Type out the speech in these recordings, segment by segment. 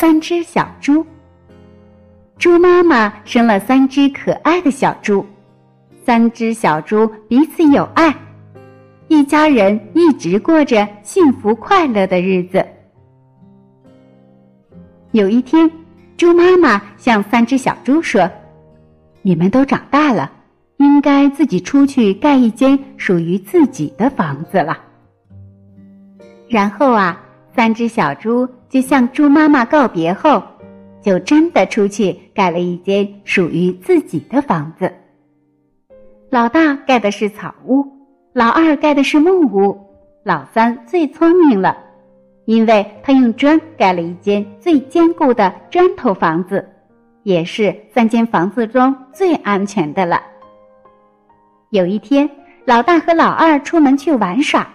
三只小猪。猪妈妈生了三只可爱的小猪，三只小猪彼此有爱，一家人一直过着幸福快乐的日子。有一天，猪妈妈向三只小猪说：“你们都长大了，应该自己出去盖一间属于自己的房子了。”然后啊。三只小猪就向猪妈妈告别后，就真的出去盖了一间属于自己的房子。老大盖的是草屋，老二盖的是木屋，老三最聪明了，因为他用砖盖了一间最坚固的砖头房子，也是三间房子中最安全的了。有一天，老大和老二出门去玩耍。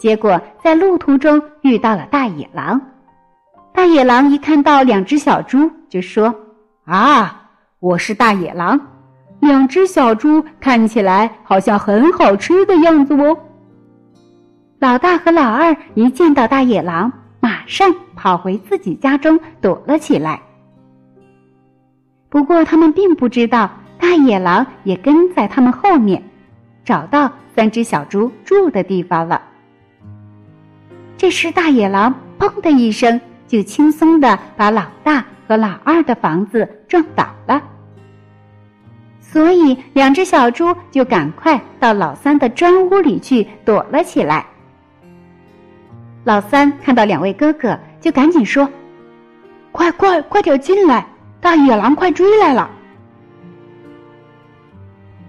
结果在路途中遇到了大野狼，大野狼一看到两只小猪，就说：“啊，我是大野狼，两只小猪看起来好像很好吃的样子哦。”老大和老二一见到大野狼，马上跑回自己家中躲了起来。不过他们并不知道，大野狼也跟在他们后面，找到三只小猪住的地方了。这时，大野狼“砰”的一声，就轻松的把老大和老二的房子撞倒了。所以，两只小猪就赶快到老三的砖屋里去躲了起来。老三看到两位哥哥，就赶紧说：“快快快点进来，大野狼快追来了！”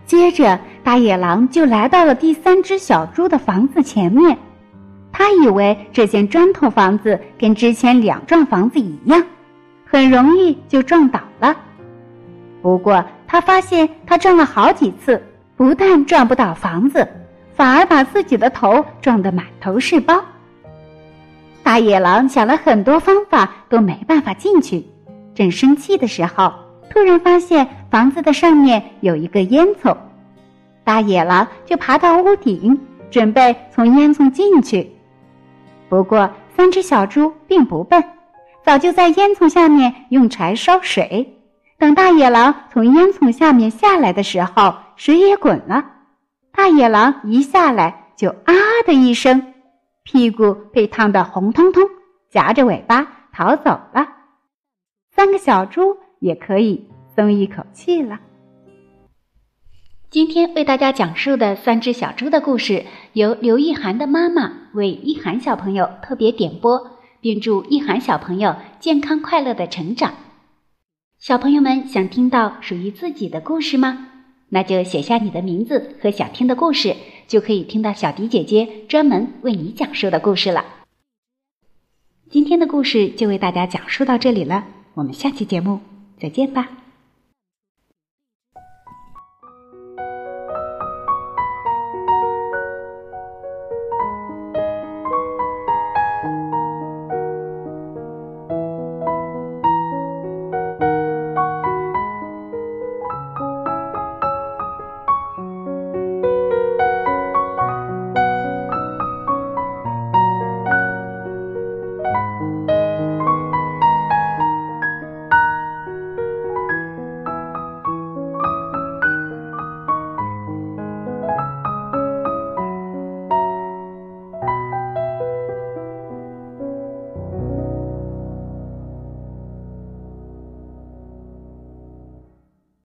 接着，大野狼就来到了第三只小猪的房子前面。他以为这间砖头房子跟之前两幢房子一样，很容易就撞倒了。不过他发现他撞了好几次，不但撞不倒房子，反而把自己的头撞得满头是包。大野狼想了很多方法都没办法进去，正生气的时候，突然发现房子的上面有一个烟囱，大野狼就爬到屋顶，准备从烟囱进去。不过，三只小猪并不笨，早就在烟囱下面用柴烧水。等大野狼从烟囱下面下来的时候，水也滚了。大野狼一下来就啊的一声，屁股被烫得红彤彤，夹着尾巴逃走了。三个小猪也可以松一口气了。今天为大家讲述的三只小猪的故事，由刘意涵的妈妈为意涵小朋友特别点播，并祝意涵小朋友健康快乐的成长。小朋友们想听到属于自己的故事吗？那就写下你的名字和想听的故事，就可以听到小迪姐姐专门为你讲述的故事了。今天的故事就为大家讲述到这里了，我们下期节目再见吧。